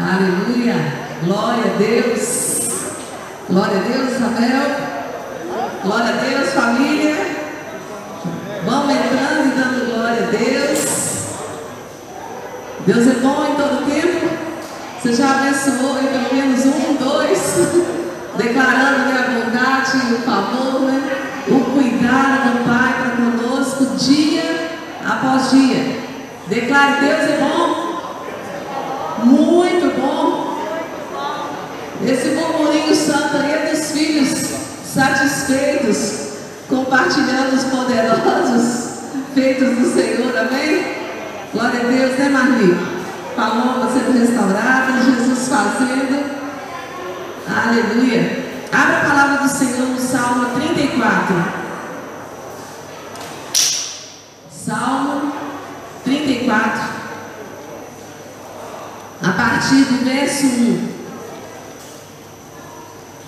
Aleluia. Glória a Deus. Glória a Deus, Isabel. Glória a Deus, família. Vamos entrando e dando glória a Deus. Deus é bom em todo tempo. Você já abençoou em pelo menos um, dois, declarando a bondade o favor, né? o cuidado do Pai para conosco dia após dia. Declare, Deus é bom. Muito. Esse murmurinho santo aí é dos filhos satisfeitos, compartilhando os poderosos feitos do Senhor, amém? Glória a Deus, né, Marli? Paloma sendo restaurada, Jesus fazendo. Aleluia. Abra a palavra do Senhor no Salmo 34. Salmo 34. A partir do verso 1.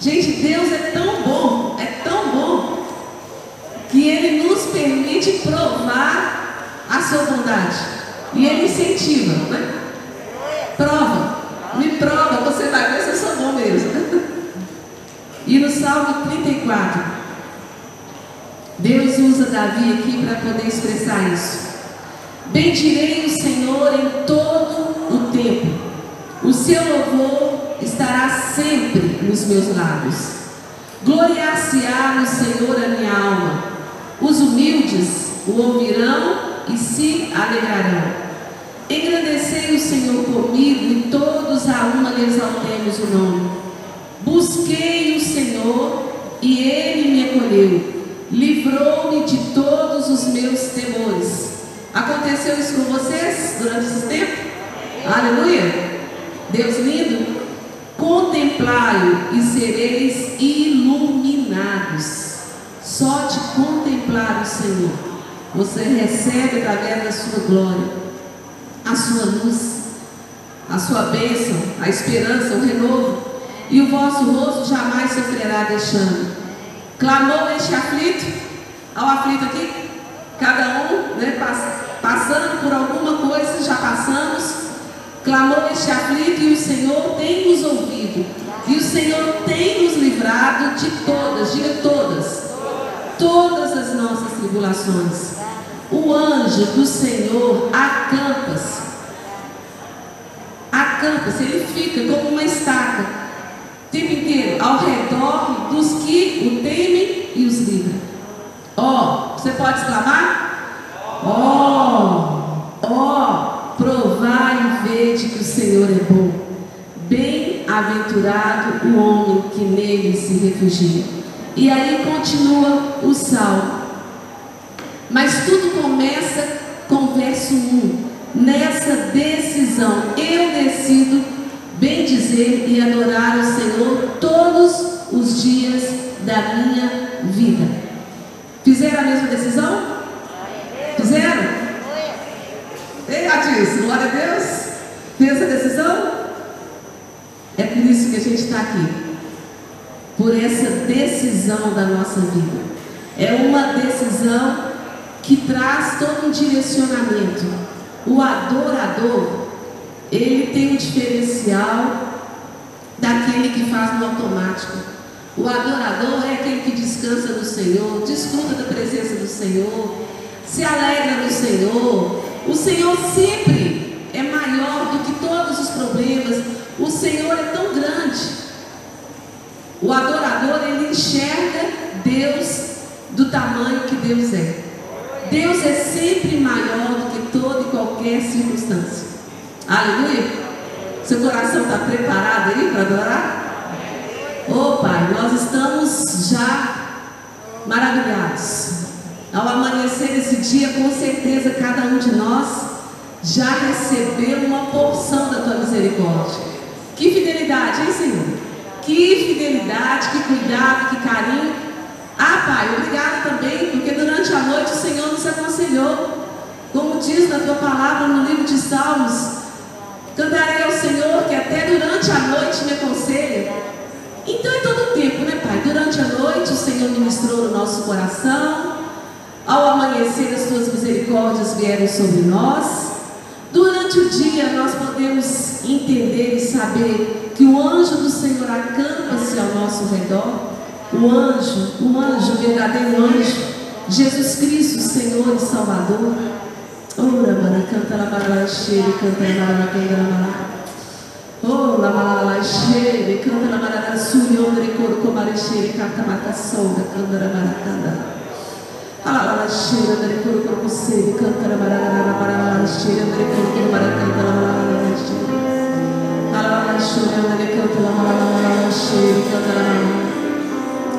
Gente, Deus é tão bom, é tão bom, que Ele nos permite provar a sua bondade. E Ele incentiva, né? Prova, me prova, você vai ver se eu sou bom mesmo. E no Salmo 34, Deus usa Davi aqui para poder expressar isso. Bendirei o Senhor em todo o tempo. O seu louvor estará sempre nos meus lábios. Gloriar-se-á no Senhor a minha alma. Os humildes o ouvirão e se alegrarão. Engrandecei o Senhor comigo e todos a uma lhe exaltemos o nome. Busquei o Senhor e ele me acolheu. Livrou-me de todos os meus temores. Aconteceu isso com vocês durante esse tempo? Aleluia! Deus lindo, contemplai-o e sereis iluminados. Só de contemplar o Senhor, você recebe através da sua glória, a sua luz, a sua bênção, a esperança, o renovo, e o vosso rosto jamais sofrerá deixando. Clamou este aflito, ao aflito aqui, cada um né, passando por alguma coisa, já passamos Clamou este aflito e o Senhor tem nos ouvido. E o Senhor tem nos livrado de todas, diga todas, todas as nossas tribulações. O anjo do Senhor acampa-se. Acampa-se, ele fica como uma estaca, o tempo inteiro, ao redor dos que o temem e os livra. Ó, oh, você pode exclamar? Ó, oh, ó. Oh e vede que o Senhor é bom. Bem-aventurado o homem que nele se refugia. E aí continua o salmo. Mas tudo começa com o verso 1. Nessa decisão, eu decido bem dizer e adorar o Senhor todos os dias da minha vida. Fizeram a mesma decisão? Fizeram? Ei, Atis, glória a Deus. Fez a decisão? É por isso que a gente está aqui. Por essa decisão da nossa vida. É uma decisão que traz todo um direcionamento. O adorador, ele tem um diferencial daquele que faz no automático. O adorador é aquele que descansa no Senhor, desfruta da presença do Senhor, se alegra no Senhor, o Senhor sempre é maior do que todos os problemas. O Senhor é tão grande. O adorador, ele enxerga Deus do tamanho que Deus é. Deus é sempre maior do que toda e qualquer circunstância. Aleluia. Seu coração está preparado aí para adorar? Oh Pai, nós estamos já maravilhados ao amanhecer desse dia, com certeza cada um de nós já recebeu uma porção da tua misericórdia. Que fidelidade, hein, Senhor? Que fidelidade, que cuidado, que carinho. Ah, Pai, obrigado também, porque durante a noite o Senhor nos aconselhou. Como diz na tua palavra no livro de Salmos, cantarei ao Senhor que até durante a noite me aconselha. Então é todo o tempo, né, Pai? Durante a noite o Senhor ministrou no nosso coração, ao amanhecer, as tuas misericórdias vieram sobre nós. Durante o dia nós podemos entender e saber que o anjo do Senhor acampa-se ao nosso redor, o anjo, o anjo, o verdadeiro anjo, Jesus Cristo, Senhor e Salvador. Ora, mara, canta la cheire, canta la mara, canta la mara. Oh, la mara, la cheire, canta la ondre, coro, comare, cheire, canta mata, solda, canta la mara, canta.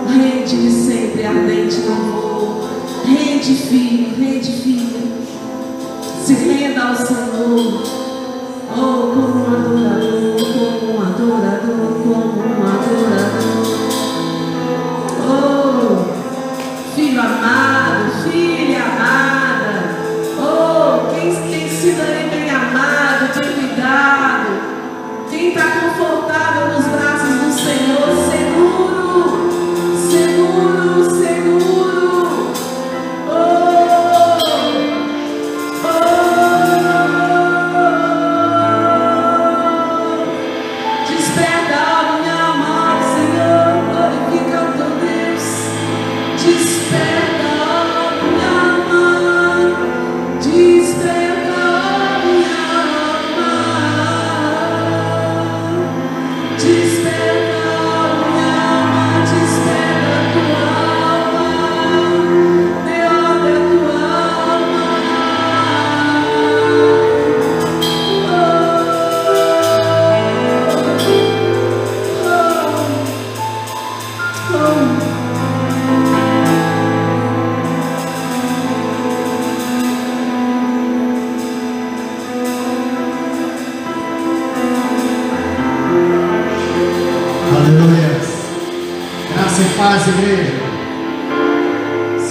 Rende-me sempre ardente louvor. Rende, filho, rende, filho. Se renda ao Senhor. Oh, como um adorador, como um adorador, como um adorador.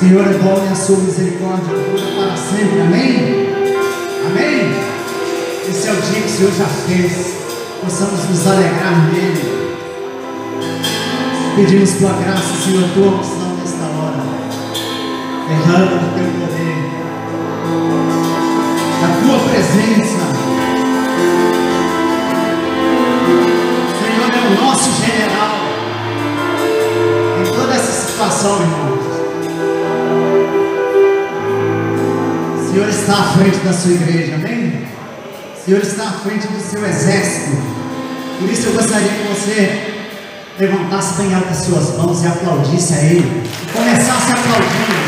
Senhor é bom e a sua misericórdia para sempre. Amém? Amém? Esse é o dia que o Senhor já fez. Possamos nos alegrar nele. Pedimos tua graça, Senhor, tua unção nesta hora. Derrama o teu poder. A tua presença. Senhor é o nosso general em toda essa situação, irmãos. Está à frente da sua igreja, amém? O Senhor está à frente do seu exército. Por isso eu gostaria que você levantasse bem alto as suas mãos e aplaudisse a Ele. E começasse a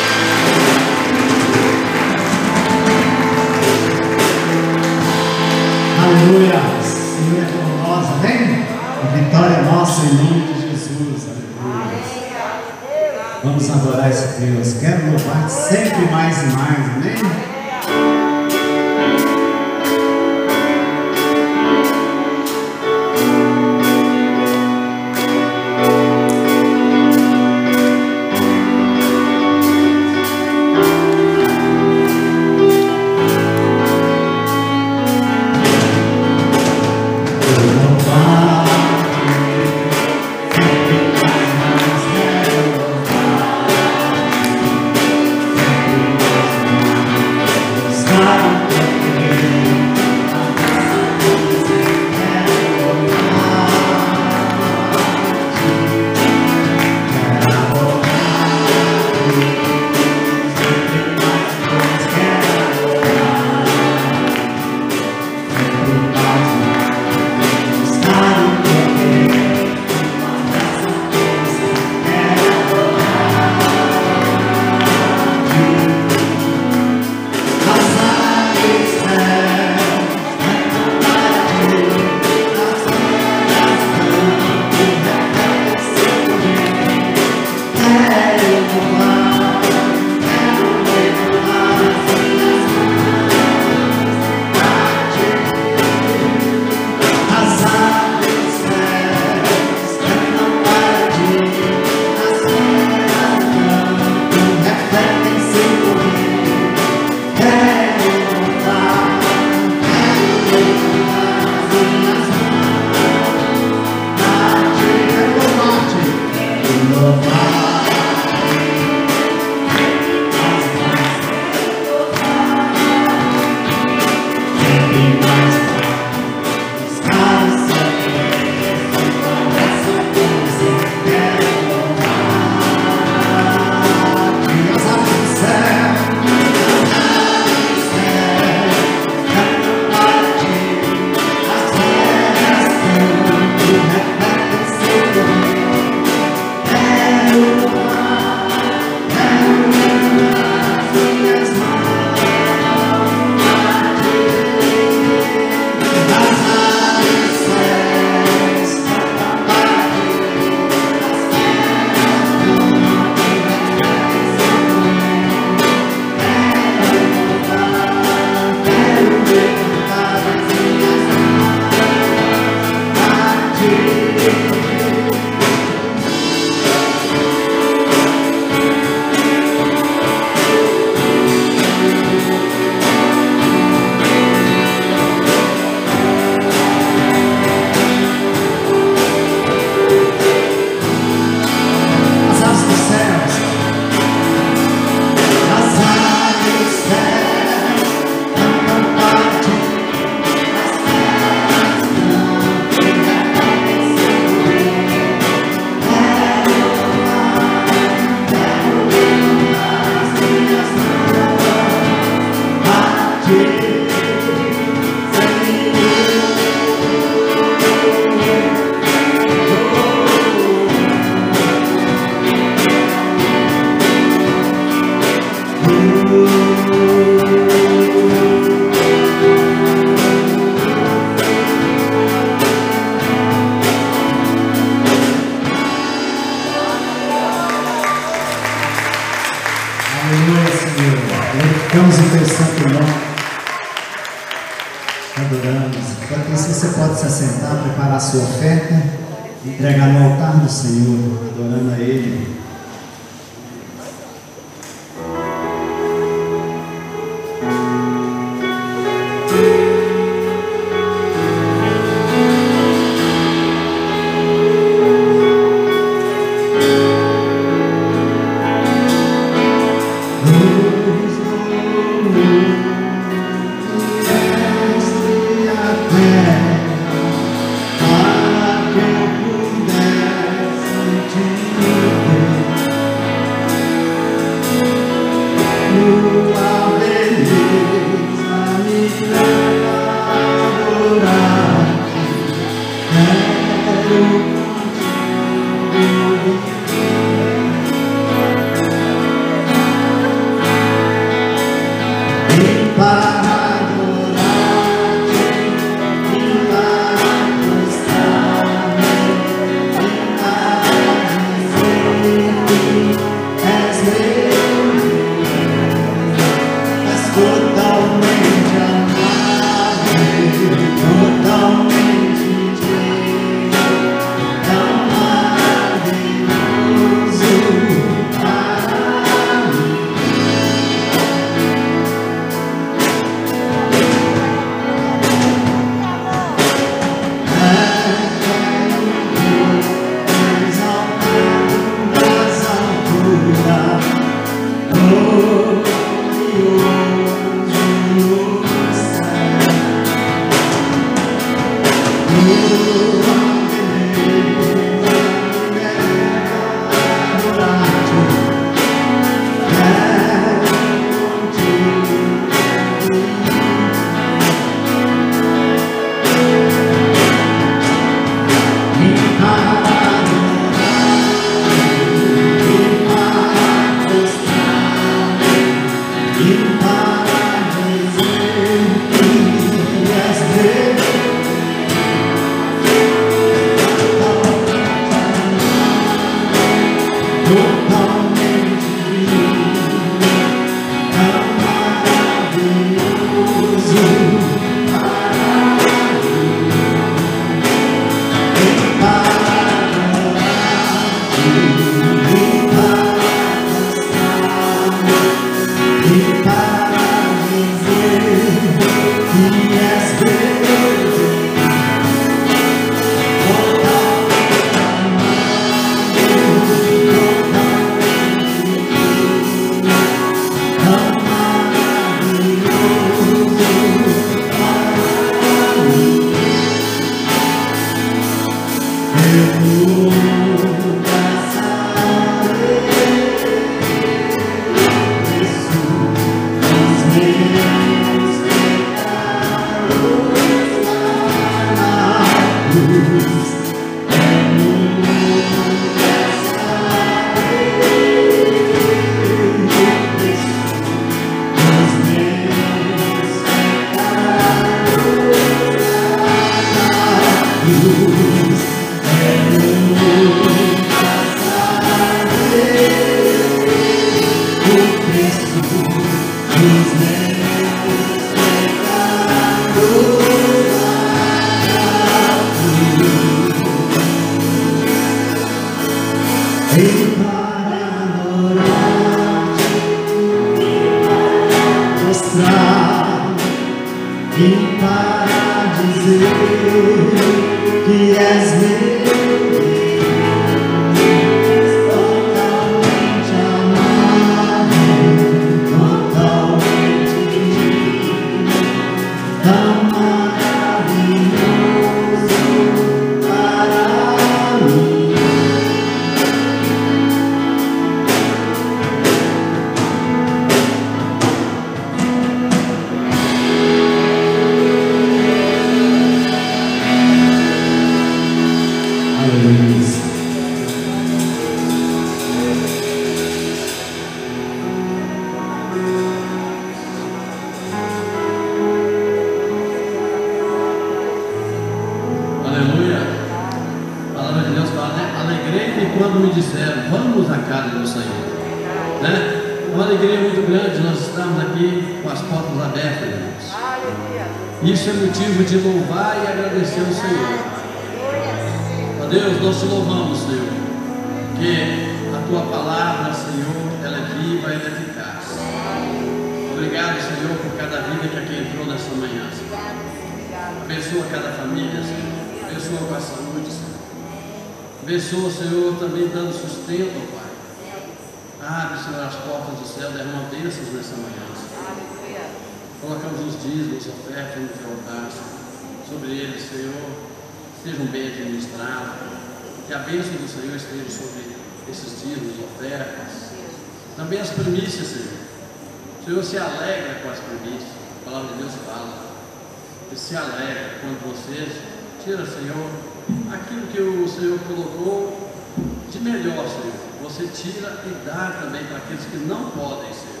não podem ser.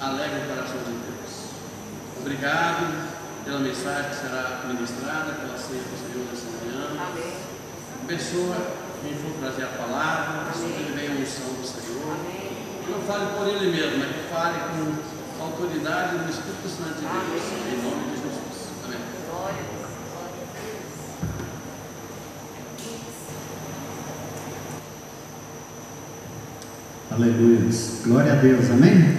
Alegra o coração de Deus. Obrigado pela mensagem que será ministrada, pela ceia do Senhor nessa manhã. Abençoa quem for trazer a palavra, que ele venha a unção do Senhor. Que não fale por ele mesmo, mas que fale com autoridade do Espírito Santo de Deus. Em nome de Jesus. Amém. Aleluia. Glória a Deus, amém?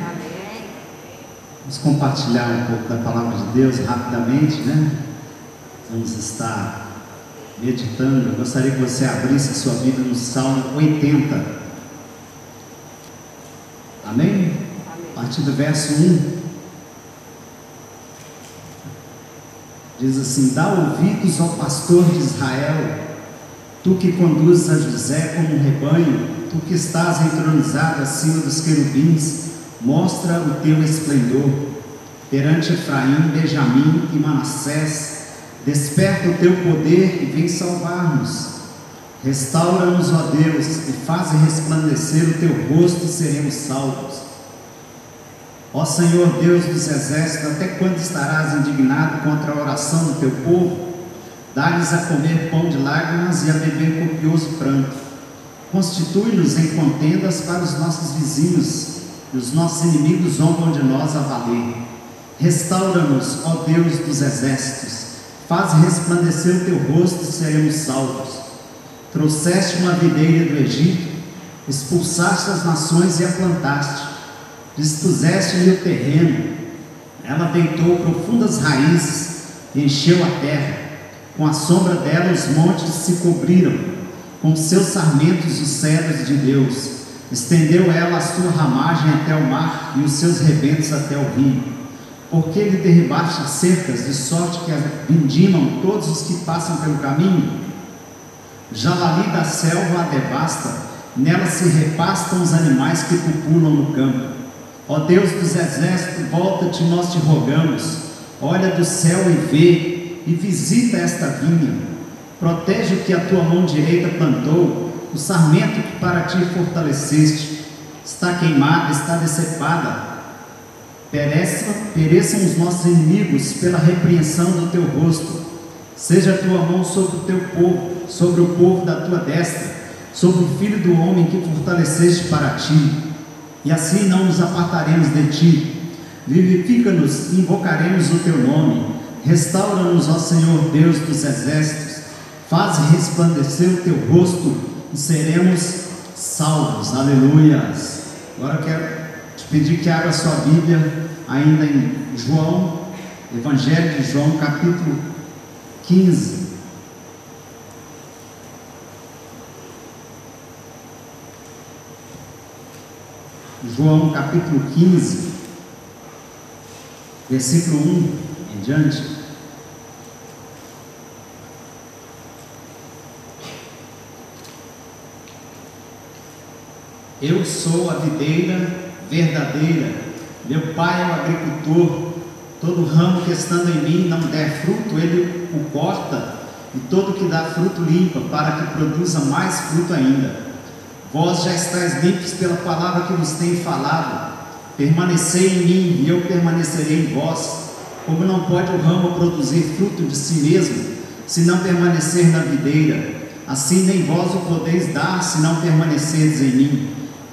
Vamos compartilhar um pouco da palavra de Deus rapidamente, né? Vamos estar meditando. Eu gostaria que você abrisse a sua Bíblia no Salmo 80. Amém? A partir do verso 1. Diz assim: Dá ouvidos ao pastor de Israel, tu que conduzes a José como um rebanho, tu que estás entronizado acima dos querubins, mostra o teu esplendor. Perante Efraim, Benjamim e Manassés, desperta o teu poder e vem salvar-nos. Restaura-nos, ó Deus, e faz resplandecer o teu rosto e seremos salvos. Ó Senhor Deus dos exércitos, até quando estarás indignado contra a oração do teu povo? Dá-lhes a comer pão de lágrimas e a beber copioso pranto. Constitui-nos em contendas para os nossos vizinhos, e os nossos inimigos zombam de nós a valer. Restaura-nos, ó Deus dos exércitos, faz resplandecer o teu rosto e seremos salvos. Trouxeste uma videira do Egito, expulsaste as nações e a plantaste, dispuseste-lhe o terreno, ela deitou profundas raízes e encheu a terra, com a sombra dela os montes se cobriram, com seus sarmentos os cedros de Deus, estendeu ela a sua ramagem até o mar e os seus rebentos até o rio. Porque lhe derribaste as cercas, de sorte que vindimam todos os que passam pelo caminho? Jalali da selva a devasta, nela se repastam os animais que pupulam no campo. Ó Deus dos exércitos, volta-te, nós te rogamos. Olha do céu e vê, e visita esta vinha. Protege o que a tua mão direita plantou, o sarmento que para ti fortaleceste. Está queimada, está decepada. Pereçam, pereçam os nossos inimigos pela repreensão do teu rosto. Seja a tua mão sobre o teu povo, sobre o povo da tua destra, sobre o filho do homem que fortaleceste para ti. E assim não nos apartaremos de ti. Vivifica-nos invocaremos o teu nome. Restaura-nos, ó Senhor Deus dos exércitos. Faz resplandecer o teu rosto e seremos salvos. Aleluias. Agora eu quero te pedir que abra sua Bíblia ainda em João, Evangelho de João, capítulo 15. João capítulo 15, versículo 1 em diante. Eu sou a videira verdadeira, meu pai é o agricultor. Todo ramo que estando em mim não der fruto, ele o corta, e todo que dá fruto limpa, para que produza mais fruto ainda. Vós já estáis limpos pela palavra que vos tenho falado. Permanecei em mim e eu permanecerei em vós. Como não pode o ramo produzir fruto de si mesmo, se não permanecer na videira, assim nem vós o podeis dar, se não permanecerdes em mim.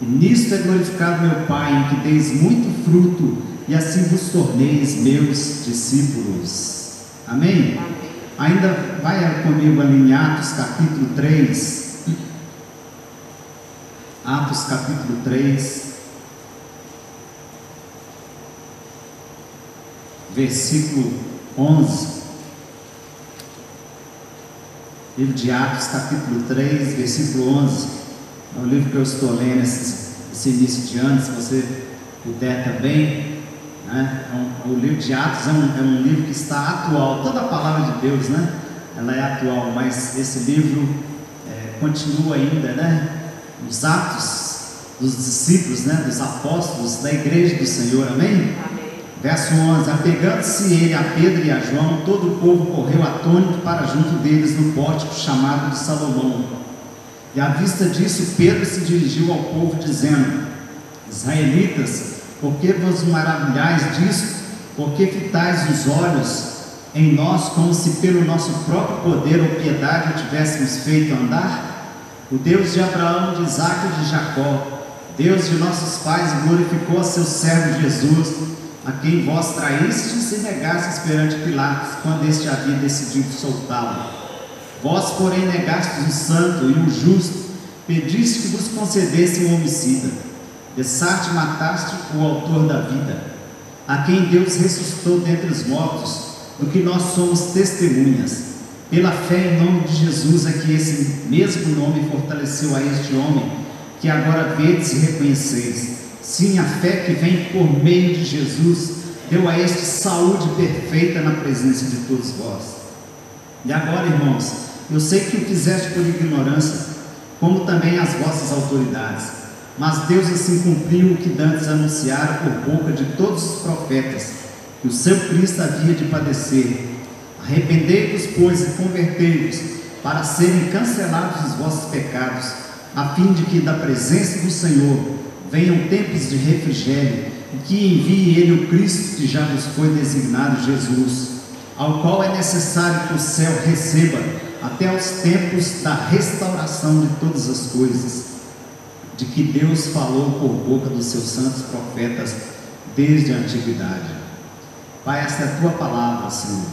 E nisto é glorificado meu Pai, em que deis muito fruto, e assim vos torneis meus discípulos. Amém? Amém. Ainda vai comigo ali em Atos capítulo 3. Atos capítulo 3. Versículo 11. Livro de Atos capítulo 3, versículo 11. É um livro que eu estou lendo esse, esse início de ano, se você puder também. Né? É um, o livro de Atos é um, é um, livro que está atual, toda a palavra de Deus, né? Ela é atual, mas esse livro é, continua ainda, né? Os Atos dos discípulos, né? Dos apóstolos da igreja do Senhor, amém? amém. Verso 11: Apegando-se ele a Pedro e a João, todo o povo correu atônito para junto deles no pórtico chamado de Salomão e à vista disso, Pedro se dirigiu ao povo, dizendo: Israelitas, por que vos maravilhais disso? Por que fitais os olhos em nós, como se pelo nosso próprio poder ou piedade o tivéssemos feito andar? O Deus de Abraão, de Isaac e de Jacó, Deus de nossos pais, glorificou a seu servo Jesus, a quem vós traístes e negastes perante Pilatos, quando este havia decidido soltá-lo. Vós, porém, negastes o santo e o justo, pediste que vos concedesse um homicida. Dessarte mataste o autor da vida, a quem Deus ressuscitou dentre os mortos, do que nós somos testemunhas. Pela fé em nome de Jesus é que esse mesmo nome fortaleceu a este homem, que agora vedes e reconheceis. Sim, a fé que vem por meio de Jesus deu a este saúde perfeita na presença de todos vós. E agora, irmãos, eu sei que o fizeste por ignorância, como também as vossas autoridades. Mas Deus assim cumpriu o que dantes anunciara por boca de todos os profetas, que o seu Cristo havia de padecer. Arrependei-vos, pois, e convertei-vos, para serem cancelados os vossos pecados, a fim de que da presença do Senhor venham tempos de refrigério, e que envie Ele o Cristo que já nos foi designado, Jesus, ao qual é necessário que o céu receba até os tempos da restauração de todas as coisas, de que Deus falou por boca dos seus santos profetas desde a antiguidade. Pai, esta é a tua palavra, Senhor.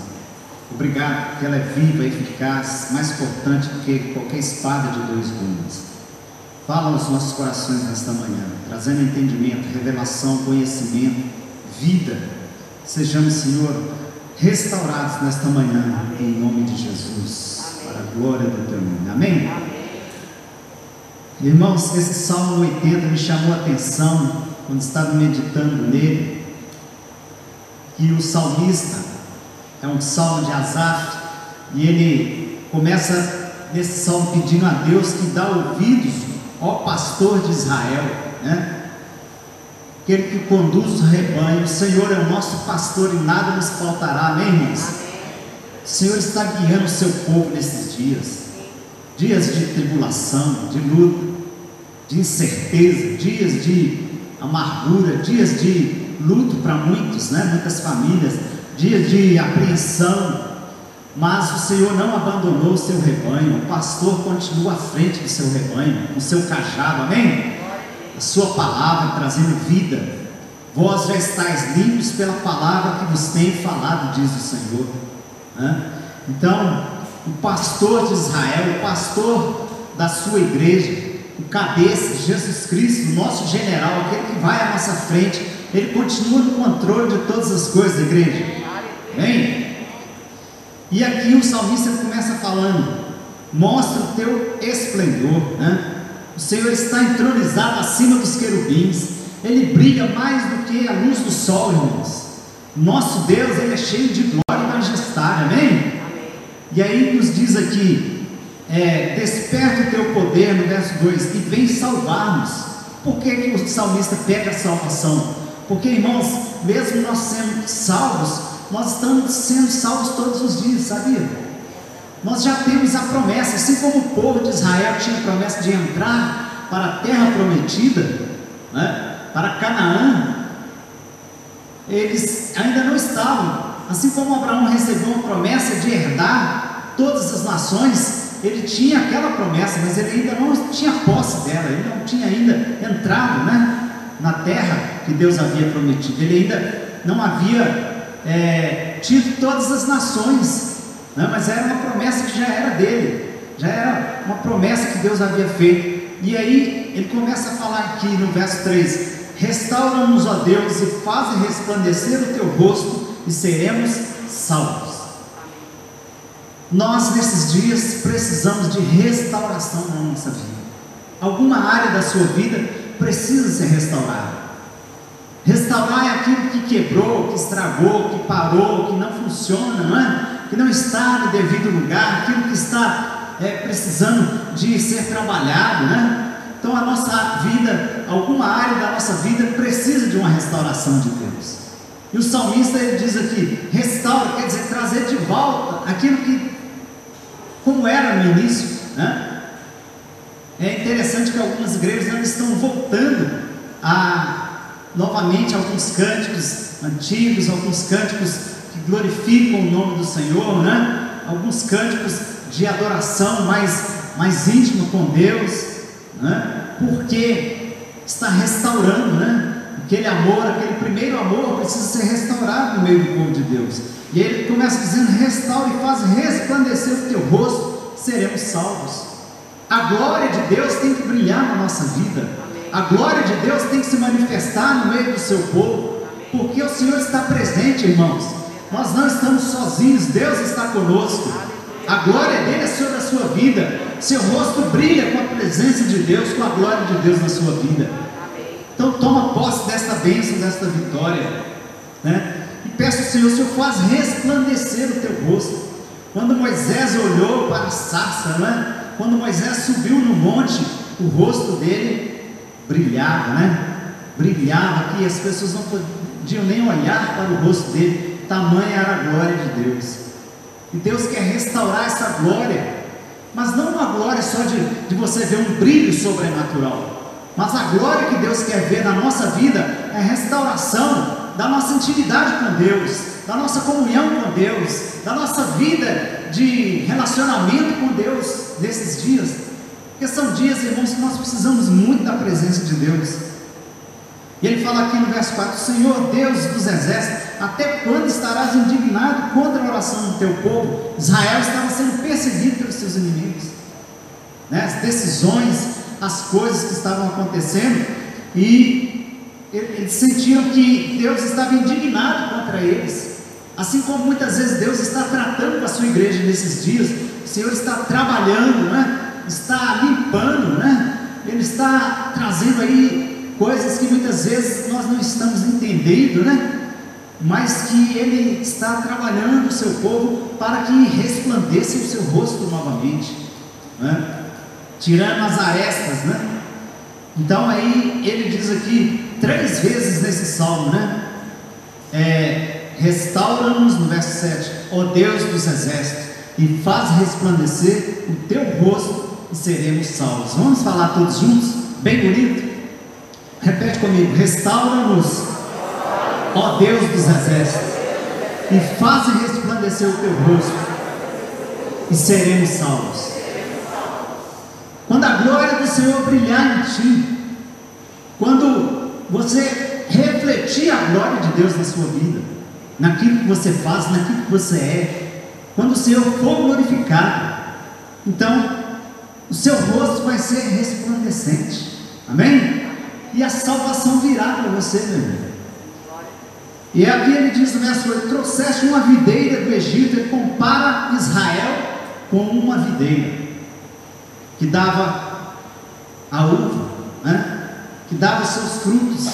Obrigado porque ela é viva, eficaz, mais cortante do que qualquer espada de dois gumes. Fala aos nossos corações nesta manhã, trazendo entendimento, revelação, conhecimento, vida. Sejamos, Senhor, restaurados nesta manhã, em nome de Jesus para a glória do teu nome. Amém? Irmãos, esse Salmo 80 me chamou a atenção quando estava meditando nele, que o salmista é um salmo de Asaf, e ele começa nesse salmo pedindo a Deus que dá ouvidos, ó pastor de Israel, né? Aquele que conduz o rebanho, o Senhor é o nosso pastor e nada nos faltará, amém, irmãos? O Senhor está guiando o seu povo nesses dias dias de tribulação, de luta, de incerteza, dias de amargura, dias de luto para muitos, né? muitas famílias, dias de apreensão, Mas o Senhor não abandonou o seu rebanho, o pastor continua à frente do seu rebanho, com o seu cajado, amém? A sua palavra trazendo vida. Vós já estáis limpos pela palavra que vos tem falado, diz o Senhor. Então, o pastor de Israel, o pastor da sua igreja, o cabeça, Jesus Cristo, nosso general, aquele que vai à nossa frente, ele continua no controle de todas as coisas da igreja. Amém? E aqui o salmista começa falando: mostra o teu esplendor, né? O Senhor está entronizado acima dos querubins, ele brilha mais do que a luz do sol, irmãos. Nosso Deus, ele é cheio de glória e majestade, amém? E aí nos diz aqui: é, desperta o teu poder, no verso 2, e vem salvar-nos. Por que, que o salmista pede a salvação? Porque, irmãos, mesmo nós sendo salvos, nós estamos sendo salvos todos os dias, sabia? Nós já temos a promessa, assim como o povo de Israel tinha a promessa de entrar para a terra prometida, né? para Canaã, eles ainda não estavam. Assim como Abraão recebeu uma promessa de herdar todas as nações, ele tinha aquela promessa, mas ele ainda não tinha posse dela, ele não tinha ainda entrado né, na terra que Deus havia prometido, ele ainda não havia é, tido todas as nações, né? mas era uma promessa que já era dele, já era uma promessa que Deus havia feito. E aí ele começa a falar aqui no verso 3: Restaura-nos, ó Deus, e faz resplandecer o teu rosto, e seremos salvos. Nós nesses dias precisamos de restauração na nossa vida. Alguma área da sua vida precisa ser restaurada. Restaurar é aquilo que quebrou, que estragou, que parou, que não funciona, não é? Que não está no devido lugar, aquilo que está é, precisando de ser trabalhado, né? Então a nossa vida, alguma área da nossa vida precisa de uma restauração de Deus. E o salmista ele diz aqui: restaura, quer dizer, trazer de volta aquilo que, como era no início, né? É interessante que algumas igrejas estão voltando a novamente alguns cânticos antigos, alguns cânticos que glorificam o nome do Senhor, né? Alguns cânticos de adoração mais, mais íntimo com Deus, né? Porque está restaurando, né? Aquele amor, aquele primeiro amor precisa ser restaurado no meio do povo de Deus. E ele começa dizendo: restaura e faz resplandecer o teu rosto, seremos salvos. A glória de Deus tem que brilhar na nossa vida. A glória de Deus tem que se manifestar no meio do seu povo, porque o Senhor está presente, irmãos. Nós não estamos sozinhos, Deus está conosco. A glória dele é sobre a sua vida. Seu rosto brilha com a presença de Deus, com a glória de Deus na sua vida. Então toma posse desta bênção, desta vitória, né? E peço ao Senhor, Senhor faz resplandecer o teu rosto. Quando Moisés olhou para a sarça, né? Quando Moisés subiu no monte, o rosto dele brilhava, né? Brilhava que as pessoas não podiam nem olhar para o rosto dele, tamanha era a glória de Deus. E Deus quer restaurar essa glória, mas não uma glória só de, de você ver um brilho sobrenatural, mas a glória que Deus quer ver na nossa vida é a restauração da nossa intimidade com Deus, da nossa comunhão com Deus, da nossa vida de relacionamento com Deus nesses dias. Porque são dias, irmãos, que nós precisamos muito da presença de Deus. E ele fala aqui no verso 4: Senhor Deus dos exércitos, até quando estarás indignado contra a oração do teu povo? Israel estava sendo perseguido pelos seus inimigos. Né? As decisões, as coisas que estavam acontecendo, e eles sentiam que Deus estava indignado contra eles. Assim como muitas vezes Deus está tratando com a sua igreja nesses dias, o Senhor está trabalhando, né? está limpando, né? Ele está trazendo aí coisas que muitas vezes nós não estamos entendendo, né? Mas que Ele está trabalhando o seu povo para que resplandeça o seu rosto novamente, né? Tirando as arestas, né? Então aí ele diz aqui três vezes nesse salmo, né? É, Restaura-nos no verso 7, ó Deus dos exércitos, e faz resplandecer o teu rosto e seremos salvos. Vamos falar todos juntos? Bem bonito? Repete comigo: restaura-nos, ó Deus dos exércitos, e faz resplandecer o teu rosto, e seremos salvos. Quando a glória do Senhor brilhar em ti, quando você refletir a glória de Deus na sua vida, naquilo que você faz, naquilo que você é, quando o Senhor for glorificado, então o seu rosto vai ser resplandecente, amém? E a salvação virá para você, meu irmão. E aqui ele diz no verso 8: trouxeste uma videira do Egito, ele compara Israel com uma videira que dava a uva, né? que dava seus frutos.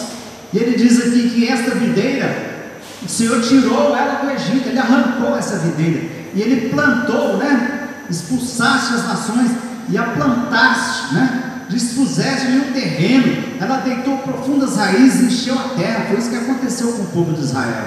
E ele diz aqui que esta videira, o Senhor tirou ela do Egito, ele arrancou essa videira e ele plantou, né? Expulsaste as nações e a plantaste, né? Dispuseste em um terreno, ela deitou profundas raízes e encheu a terra. Foi isso que aconteceu com o povo de Israel.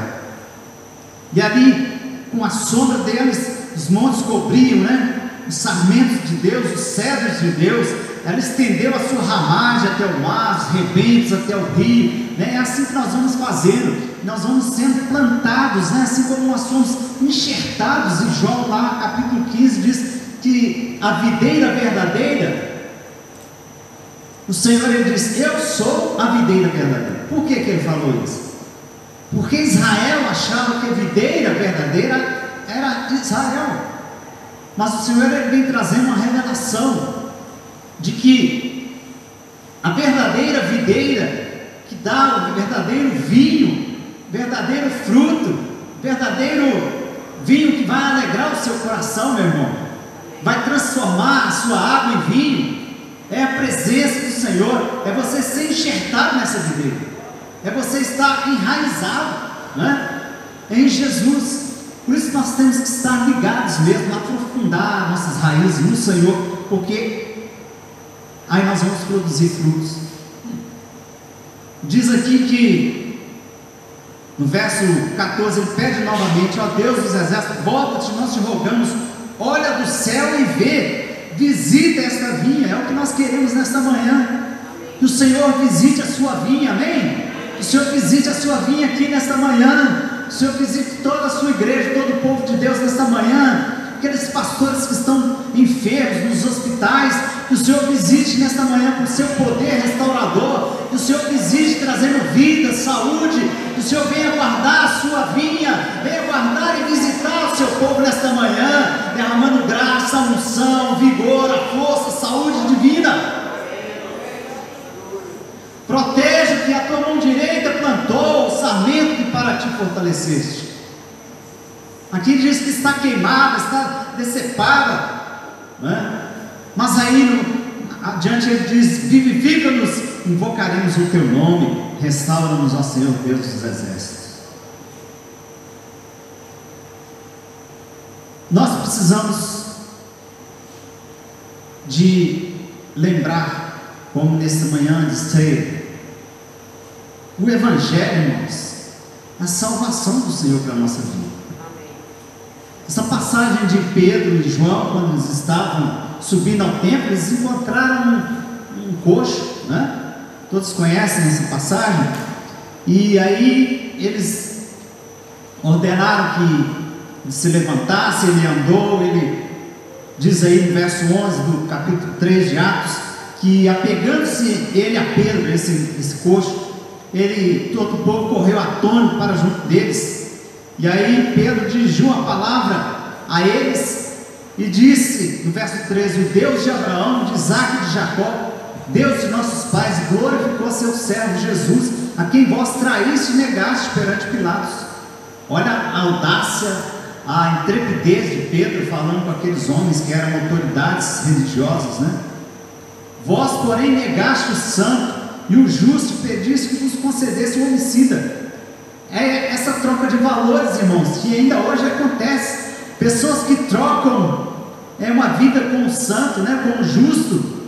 E ali, com a sombra deles, os montes cobriam, né? Os sarmentos de Deus, os cedros de Deus, ela estendeu a sua ramagem até o mar, os rebentos até o rio, né? é assim que nós vamos fazendo, nós vamos sendo plantados, né? assim como nós somos enxertados, e João lá, capítulo 15, diz que a videira verdadeira, o Senhor ele diz, eu sou a videira verdadeira, por que, que ele falou isso? Porque Israel achava que a videira verdadeira era Israel, mas o Senhor ele vem trazendo uma revelação, de que a verdadeira videira que dá o verdadeiro vinho, verdadeiro fruto, verdadeiro vinho que vai alegrar o seu coração, meu irmão, vai transformar a sua água em vinho, é a presença do Senhor, é você ser enxertado nessa videira, é você estar enraizado né? em Jesus. Por isso nós temos que estar ligados mesmo, aprofundar nossas raízes no Senhor, porque aí nós vamos produzir frutos. Diz aqui que, no verso 14, ele pede novamente: Ó Deus dos exércitos, volta-te, nós te rogamos, olha do céu e vê, visita esta vinha, é o que nós queremos nesta manhã. Que o Senhor visite a sua vinha, amém? Que o Senhor visite a sua vinha aqui nesta manhã. Que o Senhor visite toda a sua igreja, todo o povo de Deus nesta manhã aqueles pastores que estão enfermos nos hospitais, que o Senhor visite nesta manhã com o seu poder restaurador, que o Senhor visite trazendo vida, saúde, que o Senhor venha guardar a sua vinha, venha guardar e visitar o seu povo nesta manhã, derramando graça, unção, vigor, a força, saúde divina. Proteja que a tua mão direita plantou o sarmento que para ti fortaleceste. Aqui diz que está queimada, está decepada. Né? Mas aí no, adiante ele diz: Vivifica-nos, invocaremos o teu nome, restaura-nos, ó Senhor Deus dos exércitos. Nós precisamos de lembrar, como nesta manhã de ceia, o Evangelho, irmãos, a salvação do Senhor para a nossa vida. Essa passagem de Pedro e João, quando eles estavam subindo ao templo, eles encontraram um, um coxo, né? Todos conhecem essa passagem. E aí eles ordenaram que se levantasse, ele andou, ele diz aí no verso 11 do capítulo 3 de Atos, que apegando-se ele a Pedro, esse, esse coxo, ele, todo o povo correu atônito para junto deles, e aí Pedro dirigiu a palavra a eles e disse, no verso 13: O Deus de Abraão, de Isaac e de Jacó, Deus de nossos pais, glorificou seu servo Jesus, a quem vós traíste e negaste perante Pilatos. Olha a audácia, a intrepidez de Pedro falando com aqueles homens que eram autoridades religiosas, né? Vós, porém, negaste o santo e o justo, pediste que vos concedesse o homicida. É essa troca de valores, irmãos, que ainda hoje acontece. Pessoas que trocam é uma vida com o santo, né, com o justo,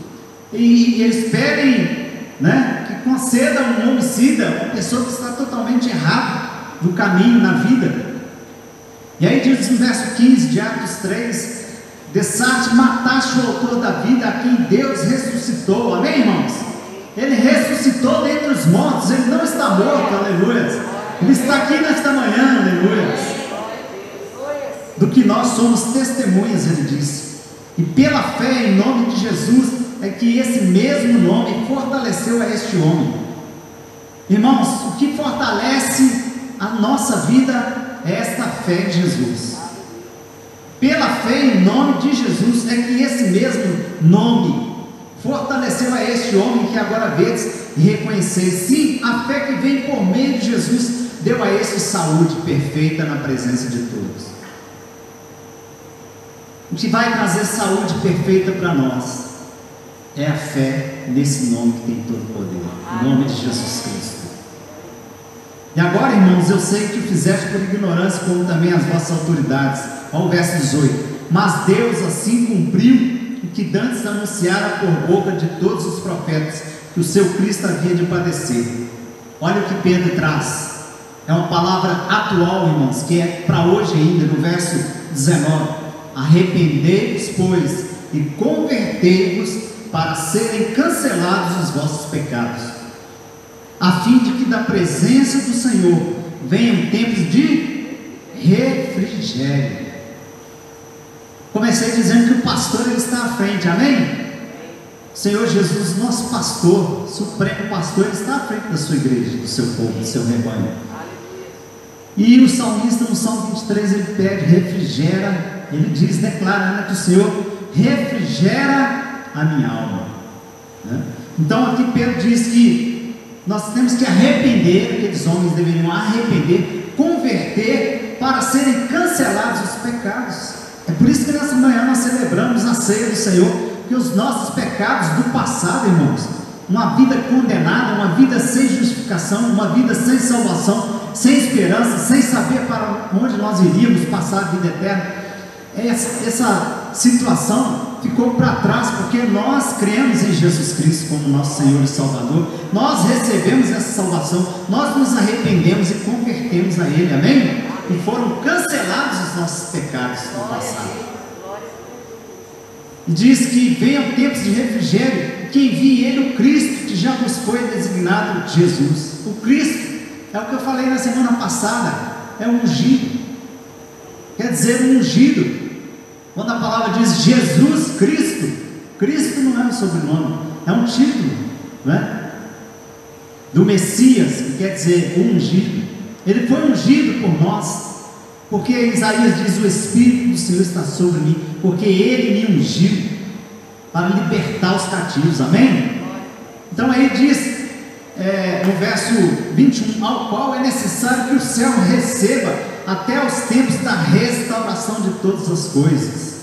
e, e eles pedem né, que conceda um homicida, uma pessoa que está totalmente errada no caminho, na vida. E aí diz no verso 15 de Atos 3: Dessarte, mataste o autor da vida, a quem Deus ressuscitou. Amém, irmãos? Ele ressuscitou dentre os mortos, ele não está morto, aleluia. Ele está aqui nesta manhã, aleluia. do que nós somos testemunhas, ele disse. E pela fé em nome de Jesus é que esse mesmo nome fortaleceu a este homem. Irmãos, o que fortalece a nossa vida é esta fé em Jesus. Pela fé em nome de Jesus é que esse mesmo nome fortaleceu a este homem que agora vês e reconhecer. Sim, a fé que vem por meio de Jesus deu a este saúde perfeita na presença de todos. O que vai trazer saúde perfeita para nós é a fé nesse nome que tem todo o poder, o nome de Jesus Cristo. E agora, irmãos, eu sei que o fizeste por ignorância, como também as vossas autoridades. Olha o verso 18. Mas Deus assim cumpriu o que dantes anunciara por boca de todos os profetas, que o seu Cristo havia de padecer. Olha o que Pedro traz. É uma palavra atual, irmãos, que é para hoje ainda, no verso 19 Arrependei-vos, pois, e convertei-vos para serem cancelados os vossos pecados, a fim de que da presença do Senhor venham tempos de refrigério. Comecei dizendo que o pastor ele está à frente, amém? Senhor Jesus, nosso pastor, supremo pastor, ele está à frente da sua igreja, do seu povo, do seu rebanho. E o salmista no Salmo 23 ele pede, refrigera ele diz, declara né, que o Senhor refrigera a minha alma. Né? Então aqui Pedro diz que nós temos que arrepender, aqueles homens deveriam arrepender, converter para serem cancelados os pecados. É por isso que nessa manhã nós celebramos a ceia do Senhor, que os nossos pecados do passado, irmãos, uma vida condenada, uma vida sem justificação, uma vida sem salvação, sem esperança, sem saber para onde nós iríamos passar a vida eterna, essa, essa situação ficou para trás porque nós cremos em Jesus Cristo como nosso Senhor e Salvador, nós recebemos essa salvação, nós nos arrependemos e convertemos a Ele, amém? E foram cancelados os nossos pecados no passado. E diz que venham tempos de refrigério, que envie Ele o Cristo, que já nos foi designado Jesus. O Cristo é o que eu falei na semana passada, é ungido. Quer dizer, ungido quando a palavra diz Jesus Cristo, Cristo não é um sobrenome, é um título, né? Do Messias, que quer dizer ungido. Ele foi ungido por nós, porque Isaías diz: O Espírito do Senhor está sobre mim, porque Ele me ungiu para libertar os cativos, amém? Então aí diz é, no verso 21, ao qual é necessário que o céu receba até os tempos da restauração de todas as coisas,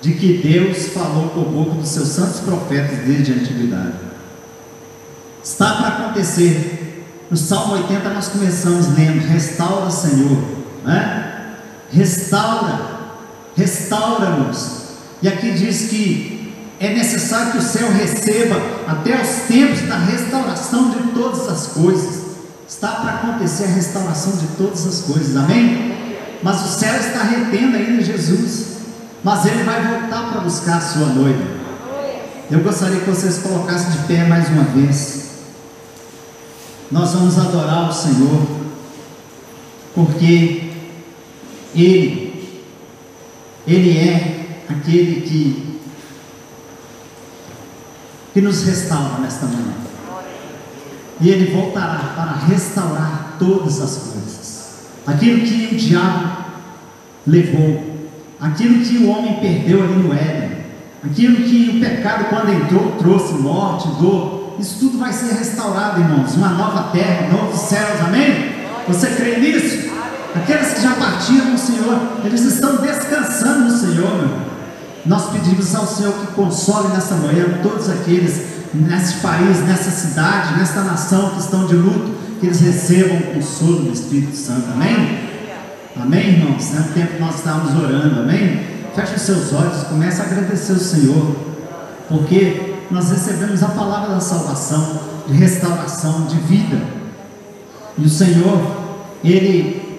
de que Deus falou por boca dos seus santos profetas desde a antiguidade. Está para acontecer. No Salmo 80 nós começamos lendo: Restaura, Senhor, né? Restaura, restaura-nos. E aqui diz que é necessário que o céu receba até os tempos da restauração de todas as coisas. Está para acontecer a restauração de todas as coisas, amém? Mas o céu está retendo ainda Jesus, mas ele vai voltar para buscar a sua noiva. Eu gostaria que vocês colocassem de pé mais uma vez. Nós vamos adorar o Senhor, porque Ele, Ele é aquele que, que nos restaura nesta manhã e ele voltará para restaurar todas as coisas. Aquilo que o diabo levou, aquilo que o homem perdeu ali no Éden, aquilo que o pecado, quando entrou, trouxe morte, dor, isso tudo vai ser restaurado, irmãos. Uma nova terra, novos céus, amém? Você crê nisso? Aqueles que já partiram no Senhor, eles estão descansando no Senhor, meu. Nós pedimos ao Senhor que console nessa manhã todos aqueles nesse país, nessa cidade, nessa nação que estão de luto, que eles recebam o consolo do Espírito Santo, amém? Amém, irmãos? É o tempo que nós estávamos orando, amém? Feche os seus olhos, comece a agradecer o Senhor, porque nós recebemos a palavra da salvação, de restauração, de vida, e o Senhor, Ele,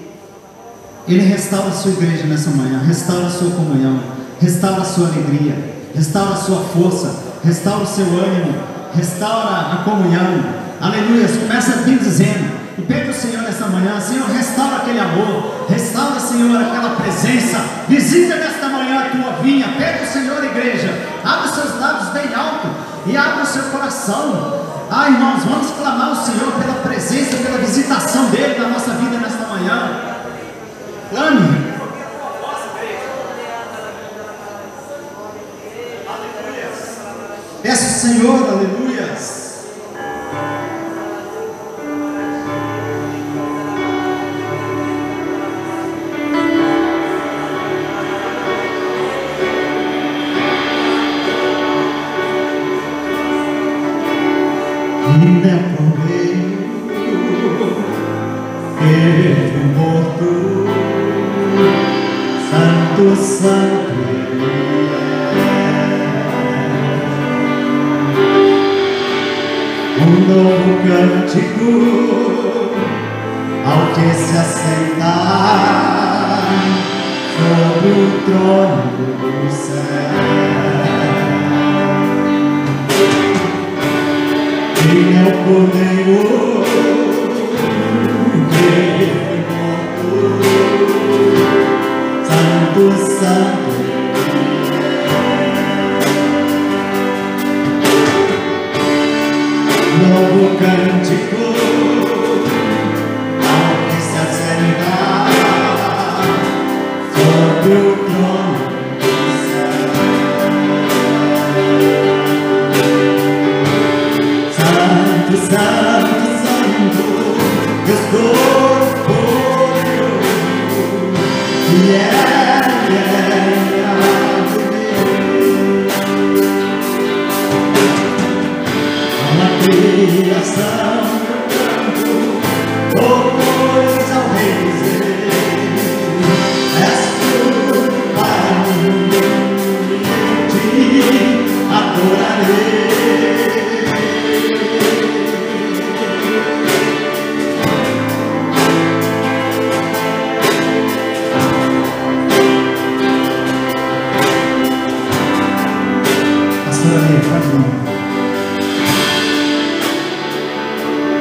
Ele restaura a sua igreja nessa manhã, restaura a sua comunhão, restaura a sua alegria, restaura a sua força, restaura o seu ânimo, restaura a comunhão. Aleluia. Começa aqui dizendo: E pede ao Senhor nessa manhã, Senhor, restaura aquele amor, restaura, Senhor, aquela presença. Visita nesta manhã a tua vinha, pede ao Senhor, igreja, abre os seus lábios bem alto e abre o seu coração. Ah, irmãos, vamos clamar ao Senhor pela presença, pela visitação dele na nossa vida nesta manhã. Clame. Peça ao Senhor, aleluias.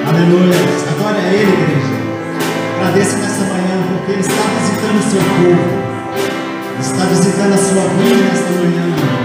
Aleluia. Adore a Ele, igreja. Agradeça nessa manhã, porque Ele está visitando o seu povo. Ele está visitando a sua vida nesta manhã.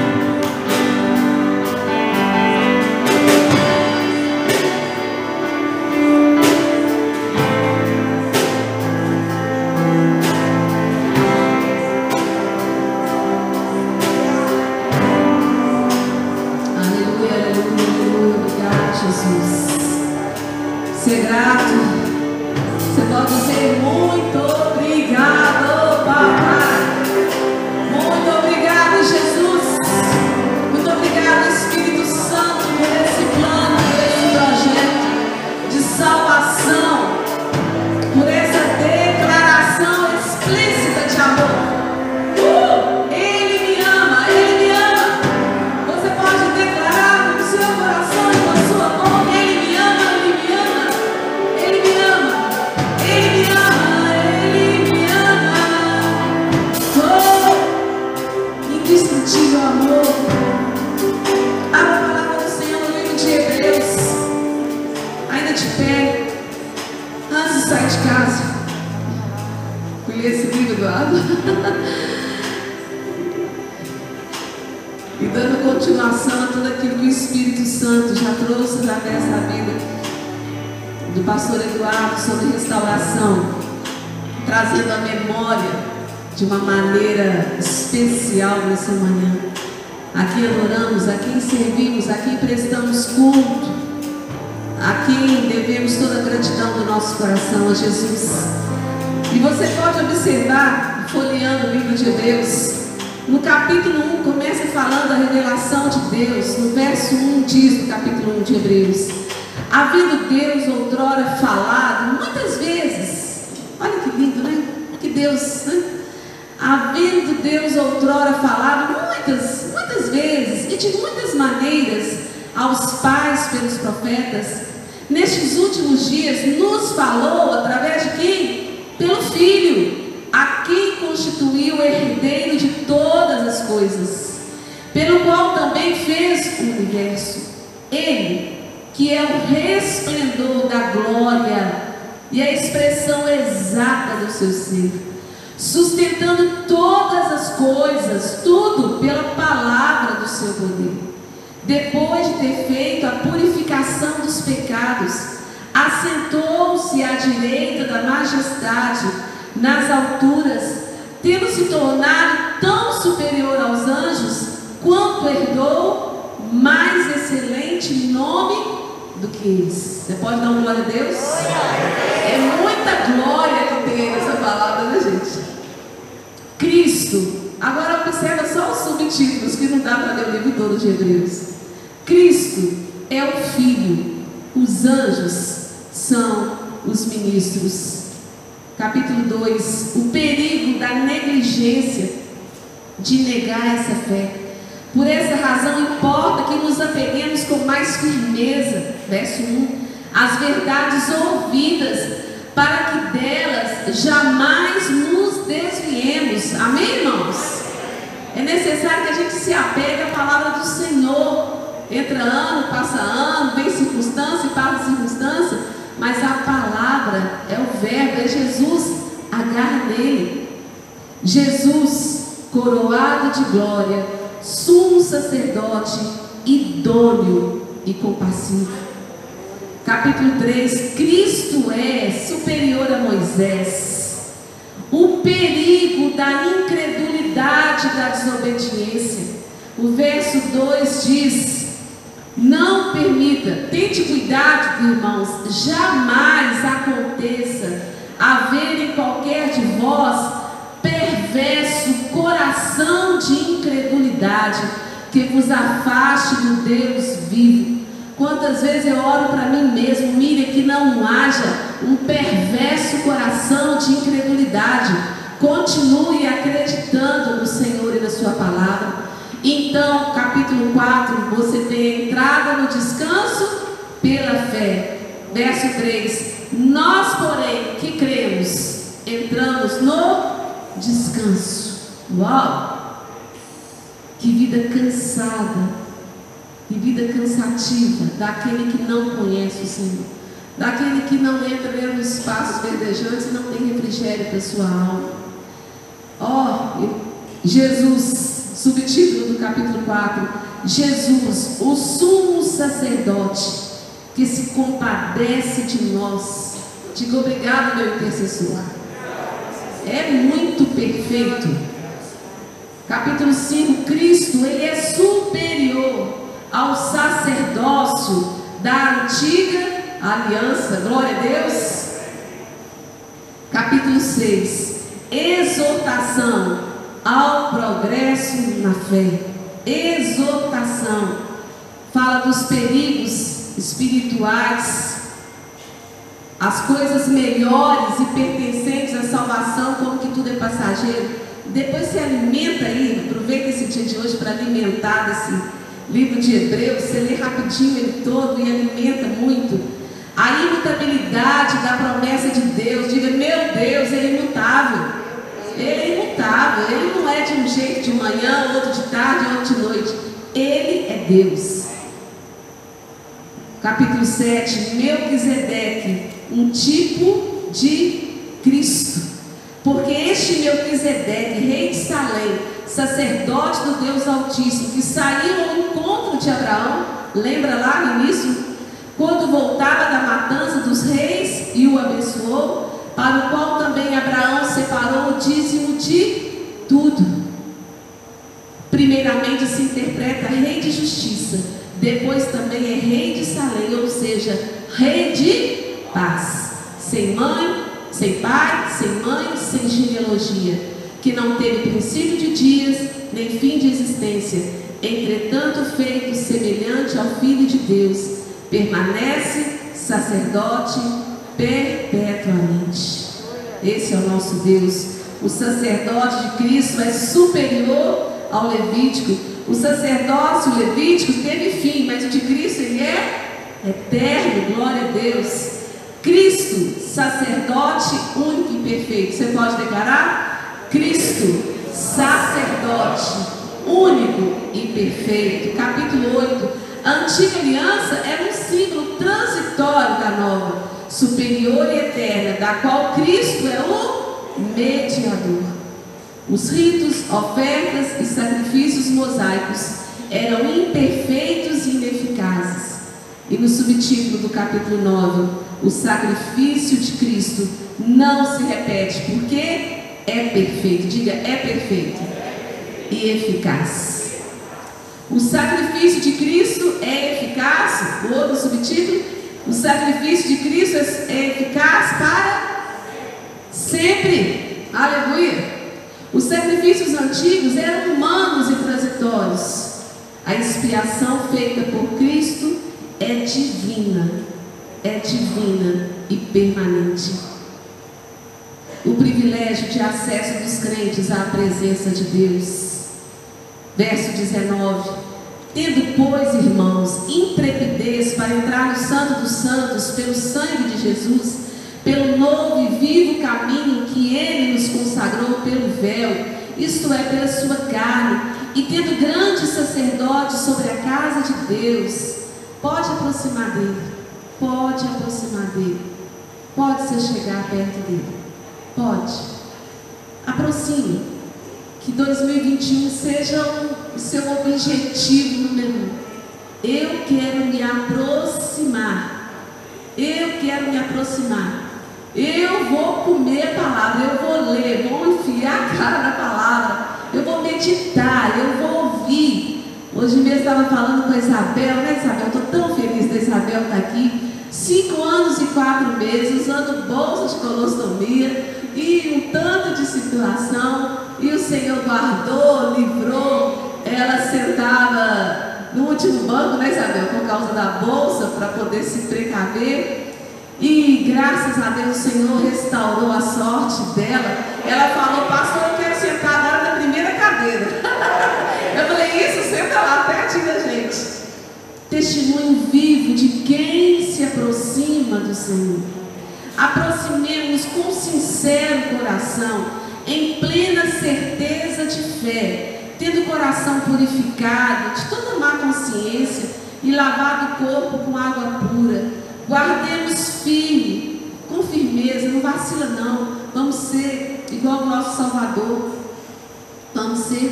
Nestes últimos dias nos falou através de quem? Pelo Filho, a quem constituiu o herdeiro de todas as coisas, pelo qual também fez o universo. Ele, que é o resplendor da glória e a expressão exata do seu ser, sustentando todas as coisas, tudo pela palavra do seu poder. Depois de ter feito a purificação dos pecados, assentou-se à direita da majestade nas alturas, tendo se tornado tão superior aos anjos, quanto herdou mais excelente nome do que eles. Você pode dar uma glória a Deus? É muita glória que tem nessa palavra, né, gente? Cristo. Agora observa só os subtítulos, que não dá para ler o livro todo de Hebreus. Cristo é o Filho, os anjos são os ministros. Capítulo 2: O perigo da negligência de negar essa fé. Por essa razão, importa que nos apeguemos com mais firmeza, verso 1, as verdades ouvidas, para que delas jamais nos desviemos. Amém, irmãos? É necessário que a gente se apegue à palavra do Senhor. Entra ano, passa ano, vem circunstância e passa circunstância, mas a palavra é o verbo, é Jesus, agarra nele. Jesus, coroado de glória, sumo sacerdote idôneo e compassivo. Capítulo 3: Cristo é superior a Moisés. O perigo da incredulidade da desobediência. O verso 2 diz: Não permita, tente cuidado, irmãos, jamais aconteça haver em qualquer de vós perverso coração de incredulidade que vos afaste do Deus vivo. Quantas vezes eu oro para mim mesmo, mire que não haja um perverso coração de incredulidade. Continue acreditando Então, capítulo 4, você tem entrada no descanso pela fé. Verso 3: Nós, porém, que cremos, entramos no descanso. Uau! Que vida cansada, que vida cansativa daquele que não conhece o Senhor, daquele que não entra nos espaços verdejantes e não tem refrigério para sua alma. Ó, oh, Jesus, subtítulo do capítulo 4: Jesus, o sumo sacerdote que se compadece de nós. Diga obrigado, meu intercessor é muito perfeito. Capítulo 5, Cristo, ele é superior ao sacerdócio da antiga aliança. Glória a Deus. Capítulo 6, exortação ao progresso na fé. Exortação fala dos perigos espirituais as coisas melhores e pertencentes à salvação, como que tudo é passageiro. Depois se alimenta aí, aproveita esse dia de hoje para alimentar desse livro de Hebreus, você lê rapidinho ele todo e alimenta muito. A imutabilidade da promessa de Deus, diga, meu Deus, é imutável. Ele é imutável, ele não é de um jeito de manhã, outro de tarde, outro de noite. Ele é Deus. Capítulo 7, Melquisedeque um tipo de Cristo. Porque este Melquisedeque, rei de Salém, sacerdote do Deus Altíssimo, que saiu ao encontro de Abraão, lembra lá no início? Quando voltava da matança dos reis e o abençoou, para o qual também Abraão separou o dízimo de tudo. Primeiramente se interpreta rei de justiça, depois também é rei de Salém, ou seja, rei de paz. Sem mãe, sem pai, sem mãe, sem genealogia, que não teve princípio de dias, nem fim de existência, entretanto feito semelhante ao Filho de Deus, permanece sacerdote perpetuamente. Esse é o nosso Deus. O sacerdote de Cristo é superior ao Levítico. O sacerdócio levítico teve fim, mas o de Cristo ele é eterno. Glória a Deus. Cristo, sacerdote único e perfeito. Você pode declarar? Cristo, sacerdote único e perfeito. Capítulo 8. A antiga aliança era um símbolo transitório da nova. Superior e eterna, da qual Cristo é o mediador. Os ritos, ofertas e sacrifícios mosaicos eram imperfeitos e ineficazes. E no subtítulo do capítulo 9, o sacrifício de Cristo não se repete, porque é perfeito. Diga, é perfeito e eficaz. O sacrifício de Cristo é eficaz. O outro subtítulo: o sacrifício de Cristo é eficaz para sempre. Aleluia. Os sacrifícios antigos eram humanos e transitórios. A expiação feita por Cristo é divina, é divina e permanente. O privilégio de acesso dos crentes à presença de Deus. Verso 19: Tendo, pois, irmãos, intrepidez para entrar no Santo dos Santos pelo sangue de Jesus, pelo novo e vivo caminho que Ele nos consagrou pelo véu, isto é, pela sua carne, e tendo grande sacerdote sobre a casa de Deus, pode aproximar dele, pode aproximar dele, pode se chegar perto dele, pode. Aproxime, que 2021 seja o seu objetivo número um. Eu quero me aproximar, eu quero me aproximar. Eu vou comer a palavra, eu vou ler, vou enfiar a cara na palavra, eu vou meditar, eu vou ouvir. Hoje mesmo estava falando com a Isabel, né Isabel? Estou tão feliz da Isabel estar tá aqui. Cinco anos e quatro meses usando bolsa de colostomia e um tanto de situação. E o Senhor guardou, livrou. Ela sentava no último banco, né Isabel? Por causa da bolsa, para poder se precaver. E graças a Deus o Senhor restaurou a sorte dela. Ela falou, pastor, eu quero sentar agora na primeira cadeira. eu falei, isso, senta lá pertinho da gente. Testemunho vivo de quem se aproxima do Senhor. Aproximemos com sincero coração, em plena certeza de fé, tendo o coração purificado de toda má consciência e lavado o corpo com água pura Guardemos firme, com firmeza, não vacila não. Vamos ser igual o nosso Salvador. Vamos ser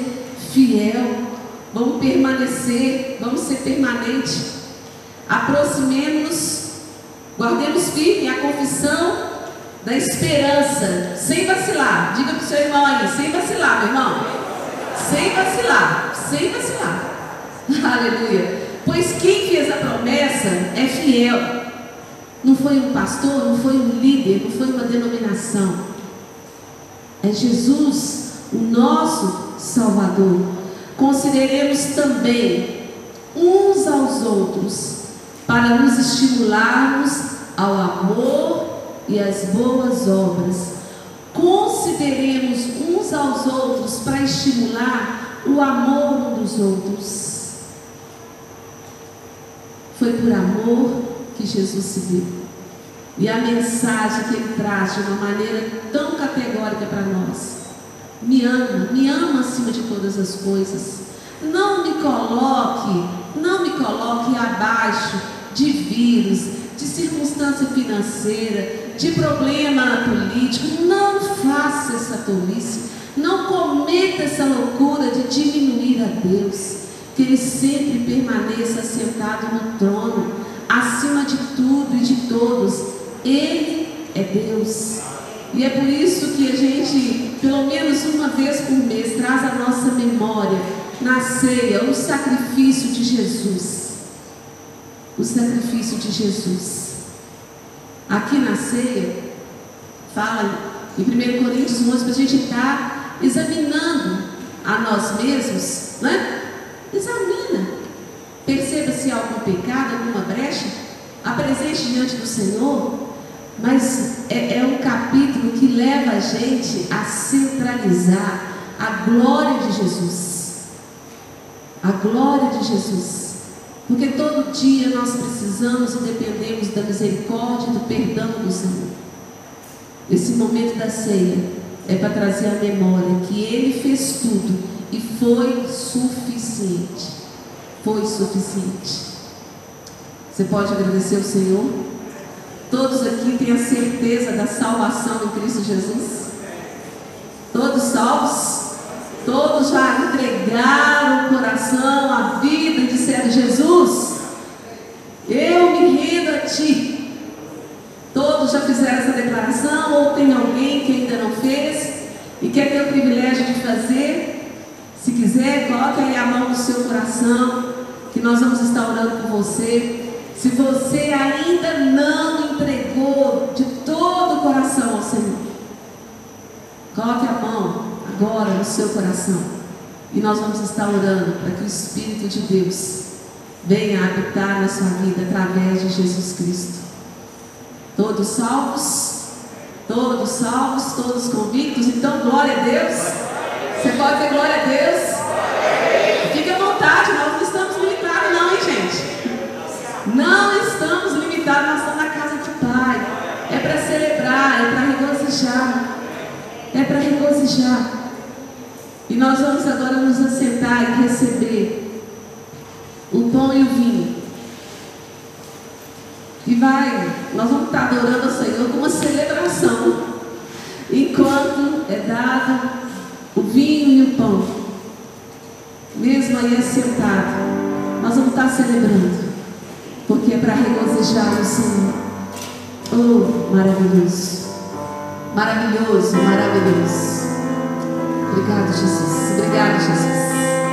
fiel. Vamos permanecer, vamos ser permanente. Aproximemos, guardemos firme a confissão da esperança, sem vacilar. Diga para o seu irmão aí, sem vacilar, meu irmão. Sem vacilar, sem vacilar. Aleluia. Pois quem fez a promessa é fiel. Não foi um pastor, não foi um líder, não foi uma denominação. É Jesus, o nosso Salvador. Consideremos também uns aos outros para nos estimularmos ao amor e às boas obras. Consideremos uns aos outros para estimular o amor um dos outros. Foi por amor que Jesus se deu. E a mensagem que ele traz de uma maneira tão categórica para nós. Me ama, me ama acima de todas as coisas. Não me coloque, não me coloque abaixo de vírus, de circunstância financeira, de problema político. Não faça essa tolice. Não cometa essa loucura de diminuir a Deus. Que Ele sempre permaneça sentado no trono acima de tudo e de todos. Ele é Deus. E é por isso que a gente, pelo menos uma vez por mês, traz a nossa memória na ceia o sacrifício de Jesus. O sacrifício de Jesus. Aqui na ceia, fala em 1 Coríntios 11 para a gente estar tá examinando a nós mesmos, né? Examina perceba se há algum pecado, alguma brecha, apresente diante do Senhor, mas é, é um capítulo que leva a gente a centralizar a glória de Jesus. A glória de Jesus. Porque todo dia nós precisamos e dependemos da misericórdia e do perdão do Senhor. Esse momento da ceia é para trazer a memória que Ele fez tudo e foi suficiente foi suficiente. Você pode agradecer ao Senhor? Todos aqui têm a certeza da salvação em Cristo Jesus? Todos salvos? Todos já entregaram o coração, a vida e disseram: Jesus, eu me rendo a Ti. Todos já fizeram essa declaração ou tem alguém que ainda não fez e quer ter o privilégio de fazer? Se quiser, coloque aí a mão no seu coração, que nós vamos estar orando por você. Se você ainda não entregou de todo o coração ao Senhor, coloque a mão agora no seu coração. E nós vamos estar orando para que o Espírito de Deus venha habitar na sua vida através de Jesus Cristo. Todos salvos? Todos salvos, todos convictos? Então, glória a Deus. Você pode ter glória a Deus? Fique à vontade, nós não estamos limitados, não, hein, gente? Não estamos limitados, nós estamos na casa do Pai. É para celebrar, é para regozijar. É para regozijar. E nós vamos agora nos assentar e receber o pão e o vinho. E vai, nós vamos estar adorando ao Senhor com uma celebração. Enquanto é dado o vinho e o pão. Mesmo aí assentado, nós vamos estar celebrando. Porque é para regozijar o Senhor. Oh, maravilhoso. Maravilhoso, maravilhoso. Obrigado, Jesus. Obrigado, Jesus.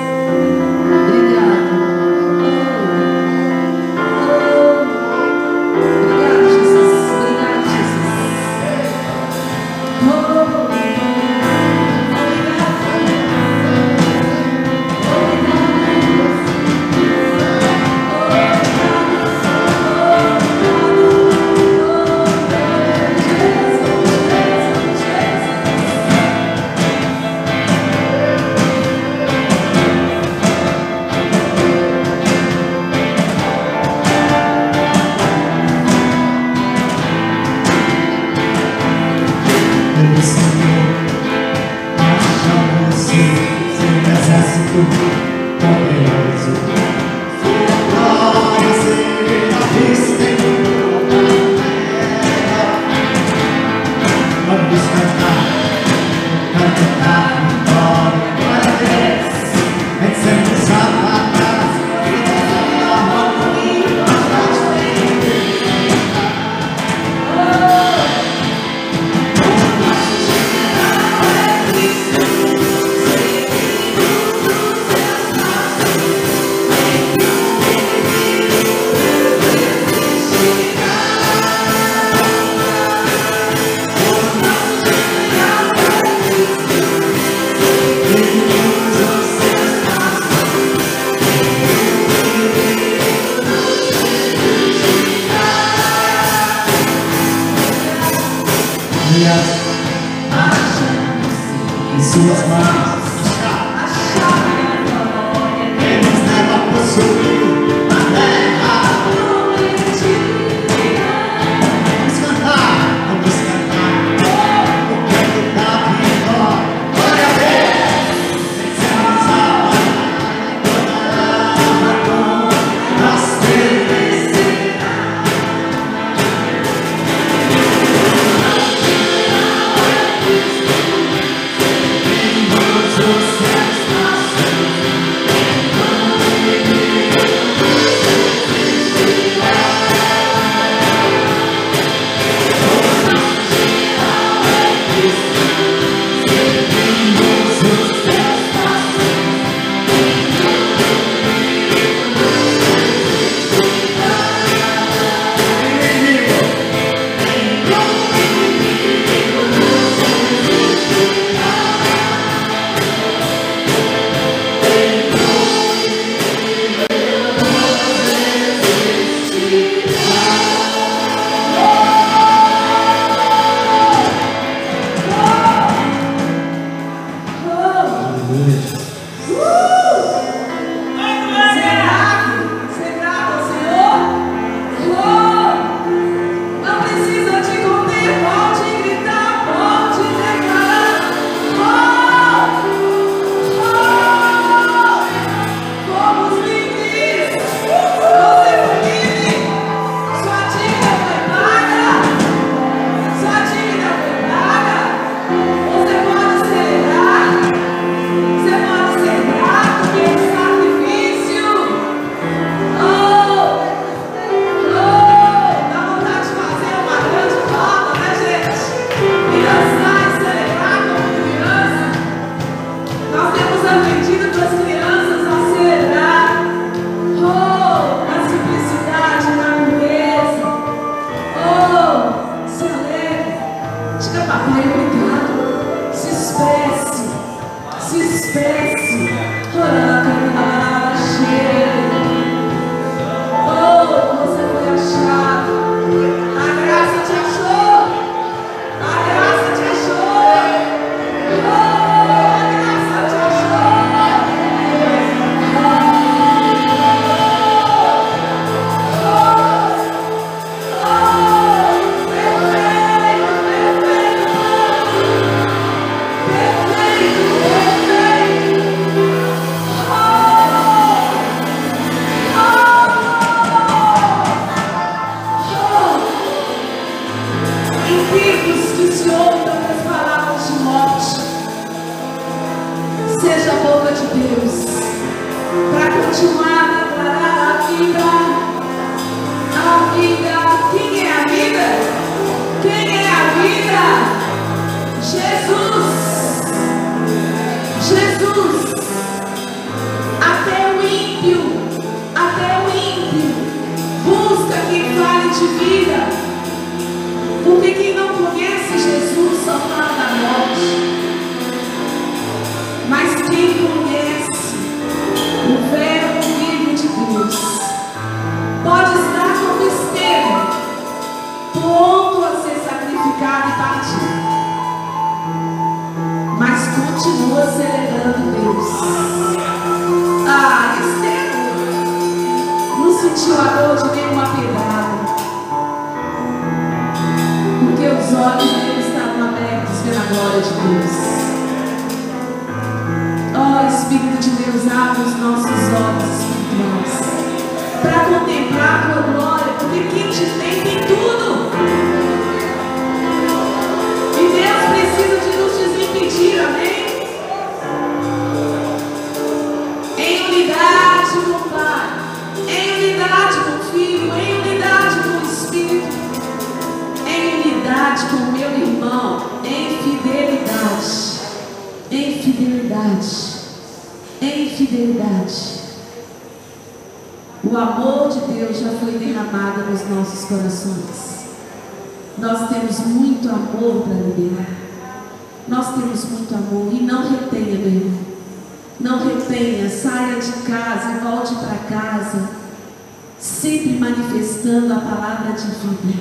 manifestando a palavra de vida,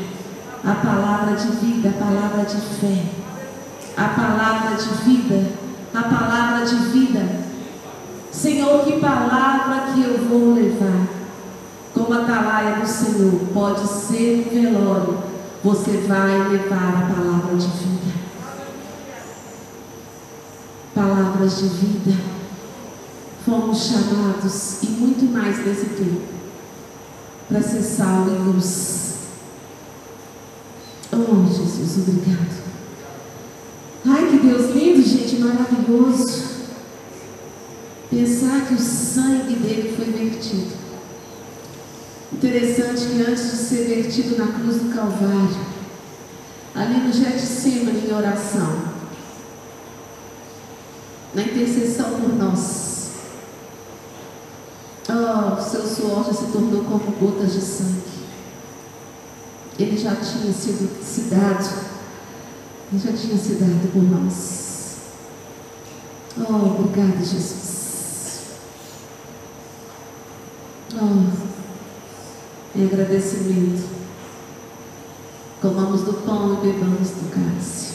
a palavra de vida, a palavra de fé, a palavra de vida, a palavra de vida. Senhor, que palavra que eu vou levar? Como a talaia do Senhor, pode ser velório, você vai levar a palavra de vida. Palavras de vida. Fomos chamados e muito mais nesse tempo para ser salvo, e luz. Oh, Jesus, obrigado. Ai, que Deus lindo, gente, maravilhoso. Pensar que o sangue dele foi vertido. Interessante que antes de ser vertido na cruz do Calvário, ali no Getsemane em oração, na intercessão por nós. Oh, o seu suor já se tornou como gotas de sangue. Ele já tinha sido se dado, ele já tinha se dado por nós. Oh, obrigado, Jesus. Oh, em agradecimento, comamos do pão e bebamos do cálice.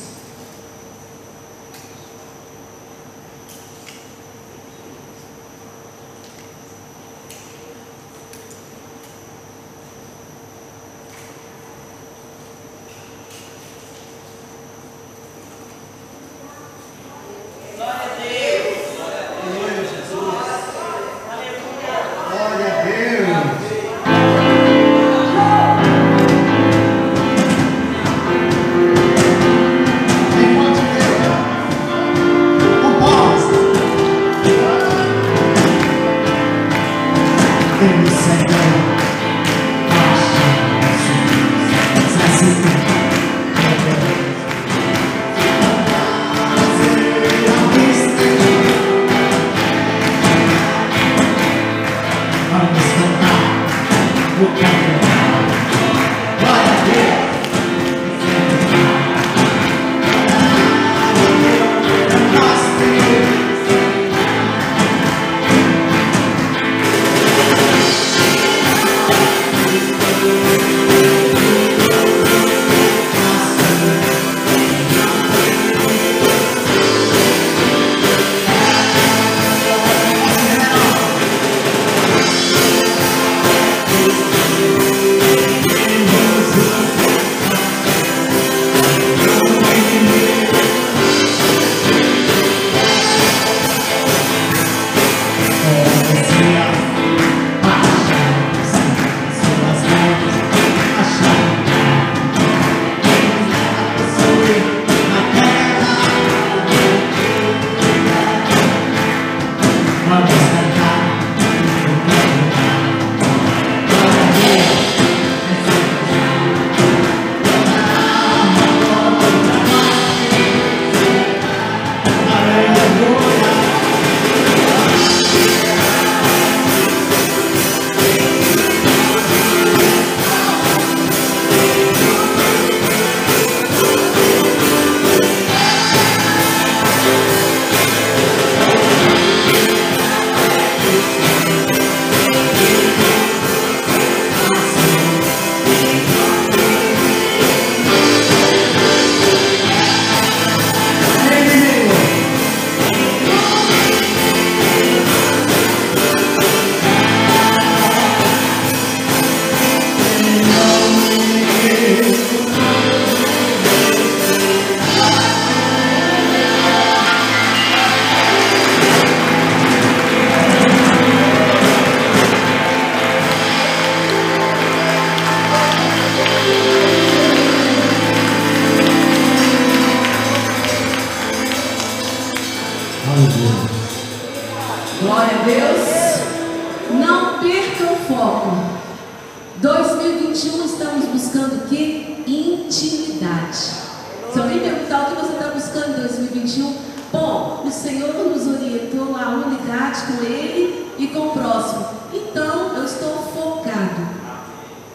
O Senhor nos orientou a unidade com Ele e com o próximo. Então, eu estou focado.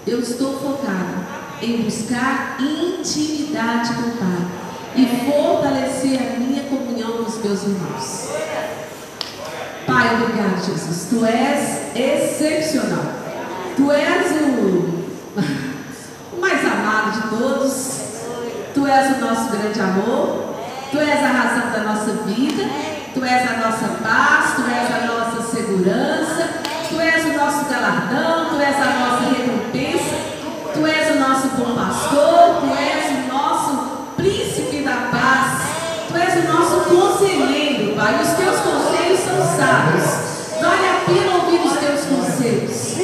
Eu estou focado em buscar intimidade com o Pai e fortalecer a minha comunhão com os meus irmãos. Pai, obrigado, Jesus. Tu és excepcional. Tu és o, o mais amado de todos. Tu és o nosso grande amor. Tu és a razão da nossa vida. Tu és a nossa paz. Tu és a nossa segurança. Tu és o nosso galardão. Tu és a nossa recompensa. Tu és o nosso bom pastor. Tu és o nosso príncipe da paz. Tu és o nosso conselheiro, Pai. Os teus conselhos são sábios. Vale a pena ouvir os teus conselhos.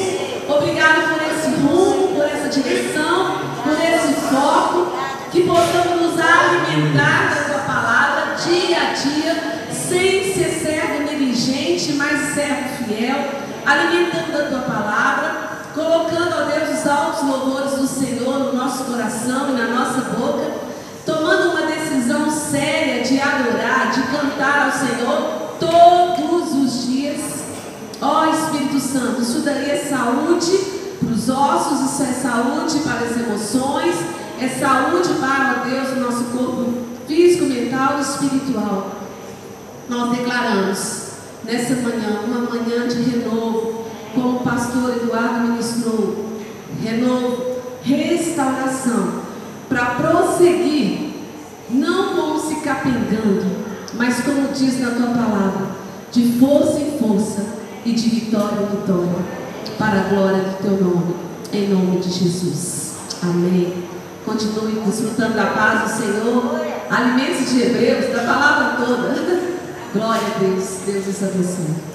Obrigado por esse rumo, por essa direção, por esse foco. Que possamos nos alimentar dia sem ser servo negligente, mas servo fiel, alimentando a tua palavra, colocando, ó Deus, os altos louvores do Senhor no nosso coração e na nossa boca, tomando uma decisão séria de adorar, de cantar ao Senhor todos os dias. Ó Espírito Santo, isso daí é saúde para os ossos, isso é saúde para as emoções, é saúde para, ó Deus, o nosso corpo físico, mental e espiritual. Nós declaramos nessa manhã, uma manhã de renovo, como o pastor Eduardo ministrou, renovo, restauração, para prosseguir, não como se capengando, mas como diz na tua palavra, de força em força e de vitória em vitória, para a glória do teu nome, em nome de Jesus. Amém. Continue desfrutando da paz do Senhor, alimentos de Hebreus, da palavra toda. Glória a Deus, Deus os abençoe.